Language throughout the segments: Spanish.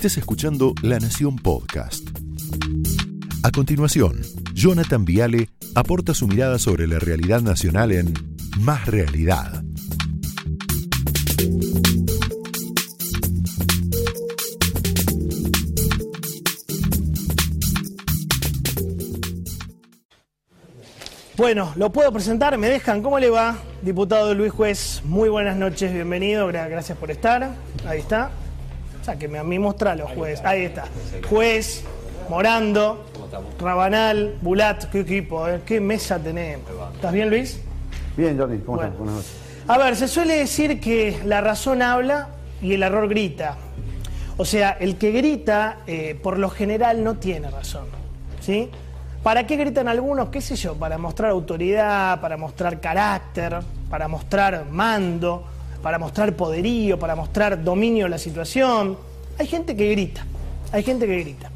estés escuchando La Nación Podcast. A continuación, Jonathan Viale aporta su mirada sobre la realidad nacional en Más Realidad. Bueno, lo puedo presentar, me dejan. ¿Cómo le va, diputado Luis Juez? Muy buenas noches, bienvenido, gra- gracias por estar. Ahí está. Sáqueme a mí, mostralo, juez. Ahí está. Juez, Morando, Rabanal, Bulat, qué equipo, eh, qué mesa tenemos. ¿Estás bien, Luis? Bien, Johnny, ¿cómo Bueno. estás? Buenas noches. A ver, se suele decir que la razón habla y el error grita. O sea, el que grita, eh, por lo general, no tiene razón. ¿Sí? ¿Para qué gritan algunos? ¿Qué sé yo? Para mostrar autoridad, para mostrar carácter, para mostrar mando, para mostrar poderío, para mostrar dominio de la situación. Hay gente que grita, hay gente que grita.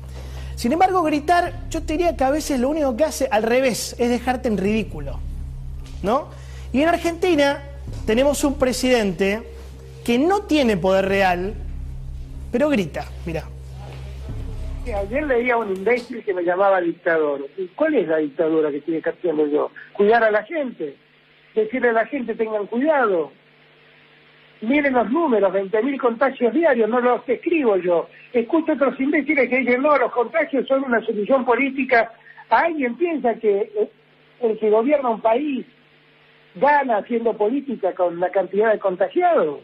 Sin embargo, gritar, yo te diría que a veces lo único que hace al revés es dejarte en ridículo. ¿no? Y en Argentina tenemos un presidente que no tiene poder real, pero grita, mira. Ayer leía a un imbécil que me llamaba dictador. ¿Y ¿Cuál es la dictadura que tiene que hacerlo yo? Cuidar a la gente. Decirle a la gente tengan cuidado. Miren los números, 20.000 contagios diarios, no los escribo yo. Escucho otros imbéciles que dicen, no, los contagios son una solución política. ¿Alguien piensa que eh, el que gobierna un país gana haciendo política con la cantidad de contagiados?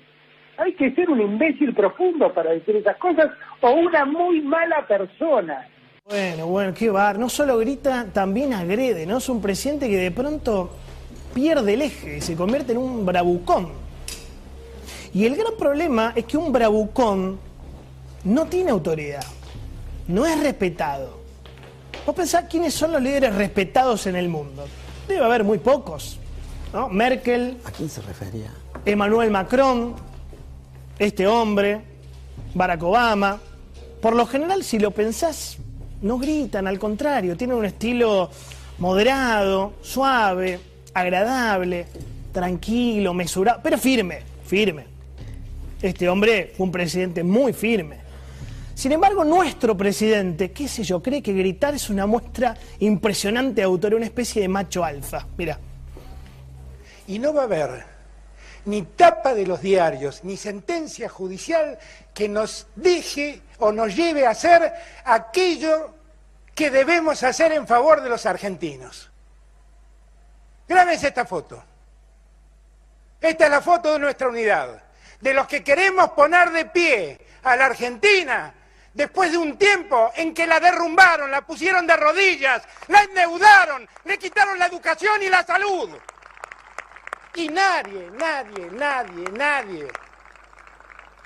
Hay que ser un imbécil profundo para decir esas cosas o una muy mala persona. Bueno, bueno, qué bar. No solo grita, también agrede, ¿no? Es un presidente que de pronto pierde el eje y se convierte en un bravucón. Y el gran problema es que un bravucón no tiene autoridad, no es respetado. Vos pensás quiénes son los líderes respetados en el mundo. Debe haber muy pocos, ¿no? Merkel, ¿A quién se refería? Emmanuel Macron, este hombre, Barack Obama. Por lo general, si lo pensás, no gritan, al contrario, tienen un estilo moderado, suave, agradable, tranquilo, mesurado, pero firme, firme. Este hombre fue un presidente muy firme. Sin embargo, nuestro presidente, qué sé yo, cree que gritar es una muestra impresionante de autoridad, una especie de macho alfa. Mira. y no va a haber ni tapa de los diarios, ni sentencia judicial que nos deje o nos lleve a hacer aquello que debemos hacer en favor de los argentinos. Grábense esta foto. Esta es la foto de nuestra unidad, de los que queremos poner de pie a la Argentina después de un tiempo en que la derrumbaron, la pusieron de rodillas, la endeudaron, le quitaron la educación y la salud. Y nadie, nadie, nadie, nadie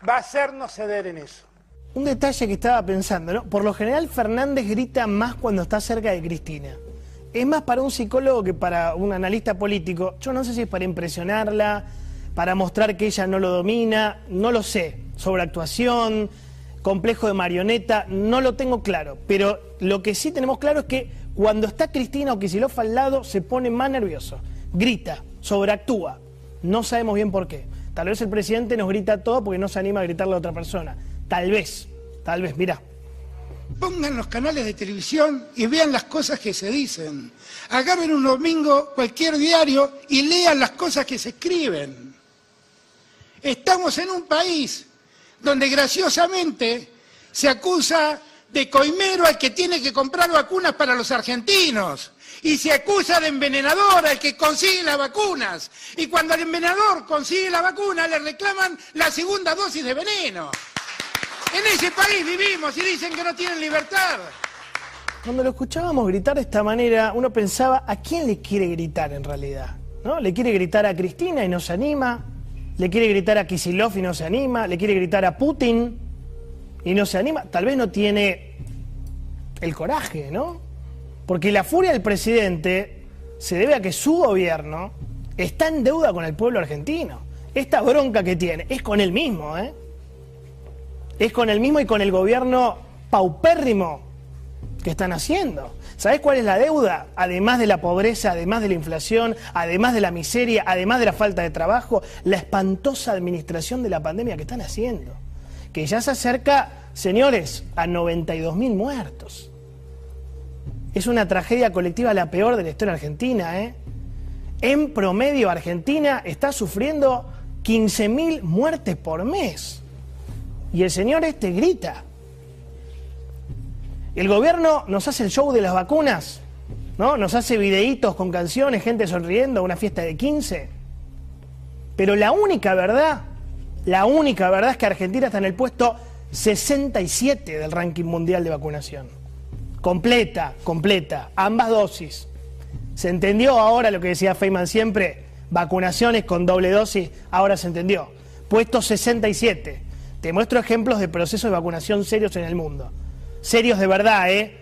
va a hacernos ceder en eso. Un detalle que estaba pensando, ¿no? Por lo general Fernández grita más cuando está cerca de Cristina. Es más para un psicólogo que para un analista político. Yo no sé si es para impresionarla, para mostrar que ella no lo domina, no lo sé. Sobreactuación, complejo de marioneta, no lo tengo claro. Pero lo que sí tenemos claro es que cuando está Cristina o Kicillof al lado se pone más nervioso. Grita, sobreactúa. No sabemos bien por qué. Tal vez el presidente nos grita todo porque no se anima a gritarle a otra persona. Tal vez, tal vez, mira. Pongan los canales de televisión y vean las cosas que se dicen. Agarren un domingo cualquier diario y lean las cosas que se escriben. Estamos en un país donde graciosamente se acusa de coimero al que tiene que comprar vacunas para los argentinos. Y se acusa de envenenador al que consigue las vacunas. Y cuando el envenenador consigue la vacuna, le reclaman la segunda dosis de veneno. En ese país vivimos y dicen que no tienen libertad. Cuando lo escuchábamos gritar de esta manera, uno pensaba, ¿a quién le quiere gritar en realidad? ¿No? ¿Le quiere gritar a Cristina y no se anima? ¿Le quiere gritar a Kisilov y no se anima? ¿Le quiere gritar a Putin y no se anima? Tal vez no tiene el coraje, ¿no? Porque la furia del presidente se debe a que su gobierno está en deuda con el pueblo argentino. Esta bronca que tiene es con él mismo, ¿eh? Es con él mismo y con el gobierno paupérrimo que están haciendo. ¿Sabés cuál es la deuda? Además de la pobreza, además de la inflación, además de la miseria, además de la falta de trabajo, la espantosa administración de la pandemia que están haciendo. que ya se acerca, señores, a 92.000 muertos. Es una tragedia colectiva la peor de la historia argentina. ¿eh? En promedio, Argentina está sufriendo 15.000 muertes por mes. Y el señor este grita. El gobierno nos hace el show de las vacunas, ¿no? Nos hace videitos con canciones, gente sonriendo, una fiesta de 15. Pero la única verdad, la única verdad es que Argentina está en el puesto 67 del ranking mundial de vacunación. Completa, completa, ambas dosis. ¿Se entendió ahora lo que decía Feynman siempre? Vacunaciones con doble dosis, ahora se entendió. Puesto 67. Te muestro ejemplos de procesos de vacunación serios en el mundo. Serios de verdad, ¿eh?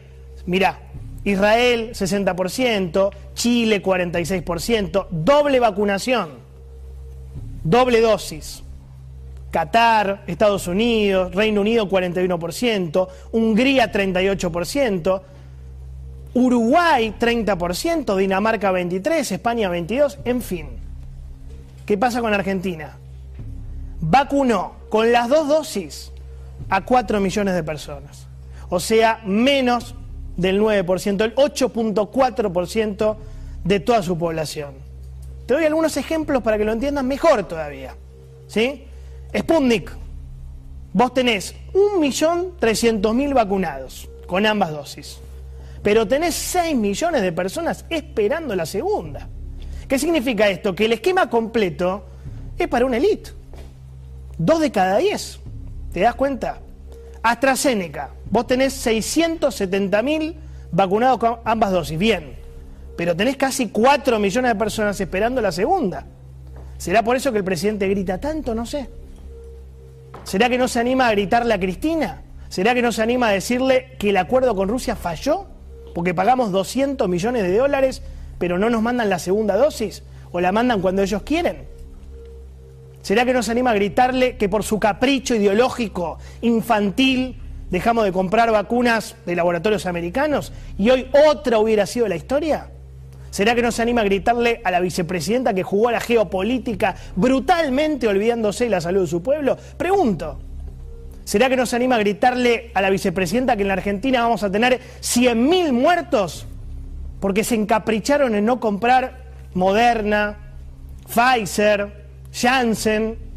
Mirá, Israel 60%, Chile 46%, doble vacunación, doble dosis. Qatar, Estados Unidos, Reino Unido 41%, Hungría 38%, Uruguay 30%, Dinamarca 23%, España 22%, en fin. ¿Qué pasa con Argentina? Vacunó con las dos dosis a 4 millones de personas. O sea, menos del 9%, el 8.4% de toda su población. Te doy algunos ejemplos para que lo entiendas mejor todavía. ¿Sí? Sputnik, vos tenés 1.300.000 vacunados con ambas dosis, pero tenés 6 millones de personas esperando la segunda. ¿Qué significa esto? Que el esquema completo es para una élite. Dos de cada diez. ¿Te das cuenta? AstraZeneca, vos tenés 670.000 vacunados con ambas dosis, bien, pero tenés casi 4 millones de personas esperando la segunda. ¿Será por eso que el presidente grita tanto? No sé. ¿Será que no se anima a gritarle a Cristina? ¿Será que no se anima a decirle que el acuerdo con Rusia falló? Porque pagamos 200 millones de dólares, pero no nos mandan la segunda dosis, o la mandan cuando ellos quieren. ¿Será que no se anima a gritarle que por su capricho ideológico, infantil, dejamos de comprar vacunas de laboratorios americanos y hoy otra hubiera sido la historia? ¿Será que no se anima a gritarle a la vicepresidenta que jugó a la geopolítica brutalmente olvidándose de la salud de su pueblo? Pregunto. ¿Será que no se anima a gritarle a la vicepresidenta que en la Argentina vamos a tener 100.000 muertos porque se encapricharon en no comprar Moderna, Pfizer, Janssen?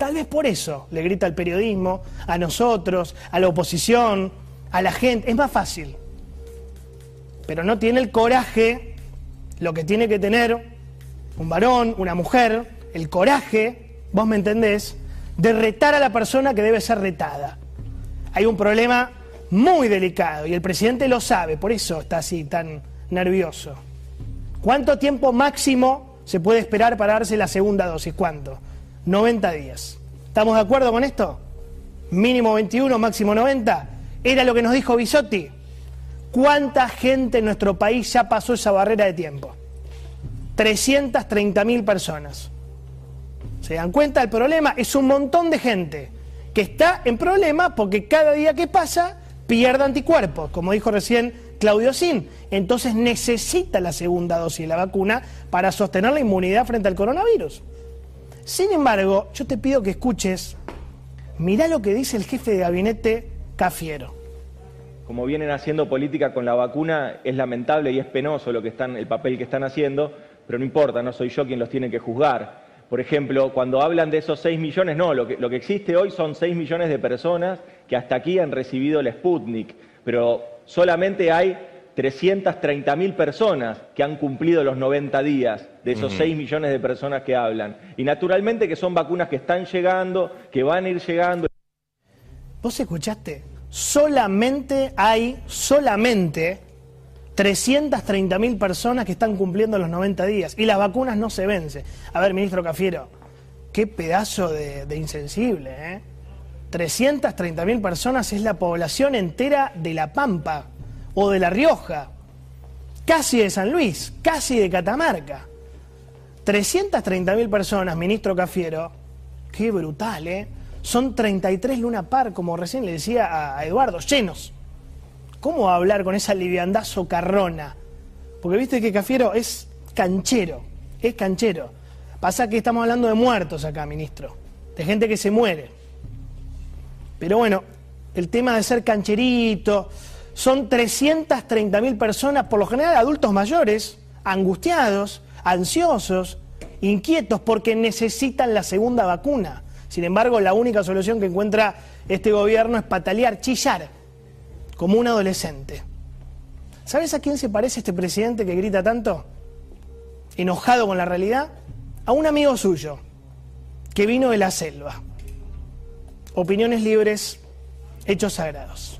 Tal vez por eso le grita al periodismo, a nosotros, a la oposición, a la gente. Es más fácil. Pero no tiene el coraje, lo que tiene que tener un varón, una mujer, el coraje, vos me entendés, de retar a la persona que debe ser retada. Hay un problema muy delicado y el presidente lo sabe, por eso está así tan nervioso. ¿Cuánto tiempo máximo se puede esperar para darse la segunda dosis? ¿Cuánto? 90 días. ¿Estamos de acuerdo con esto? Mínimo 21, máximo 90. Era lo que nos dijo Bisotti. ¿Cuánta gente en nuestro país ya pasó esa barrera de tiempo? 330 mil personas. ¿Se dan cuenta del problema? Es un montón de gente que está en problema porque cada día que pasa pierde anticuerpos, como dijo recién Claudio Sin. Entonces necesita la segunda dosis de la vacuna para sostener la inmunidad frente al coronavirus. Sin embargo, yo te pido que escuches, mirá lo que dice el jefe de gabinete Cafiero. Como vienen haciendo política con la vacuna, es lamentable y es penoso lo que están, el papel que están haciendo, pero no importa, no soy yo quien los tiene que juzgar. Por ejemplo, cuando hablan de esos 6 millones, no, lo que, lo que existe hoy son 6 millones de personas que hasta aquí han recibido el Sputnik, pero solamente hay 330 mil personas que han cumplido los 90 días de esos 6 millones de personas que hablan. Y naturalmente que son vacunas que están llegando, que van a ir llegando. ¿Vos escuchaste? Solamente hay, solamente 330 mil personas que están cumpliendo los 90 días y las vacunas no se vencen. A ver, ministro Cafiero, qué pedazo de, de insensible, ¿eh? 330 mil personas es la población entera de La Pampa o de La Rioja, casi de San Luis, casi de Catamarca. 330 mil personas, ministro Cafiero, qué brutal, ¿eh? Son 33 Luna Par, como recién le decía a Eduardo, llenos. ¿Cómo hablar con esa liviandad socarrona? Porque viste que Cafiero es canchero, es canchero. Pasa que estamos hablando de muertos acá, ministro, de gente que se muere. Pero bueno, el tema de ser cancherito, son 330.000 personas, por lo general adultos mayores, angustiados, ansiosos, inquietos porque necesitan la segunda vacuna. Sin embargo, la única solución que encuentra este gobierno es patalear, chillar, como un adolescente. ¿Sabes a quién se parece este presidente que grita tanto? Enojado con la realidad. A un amigo suyo, que vino de la selva. Opiniones libres, hechos sagrados.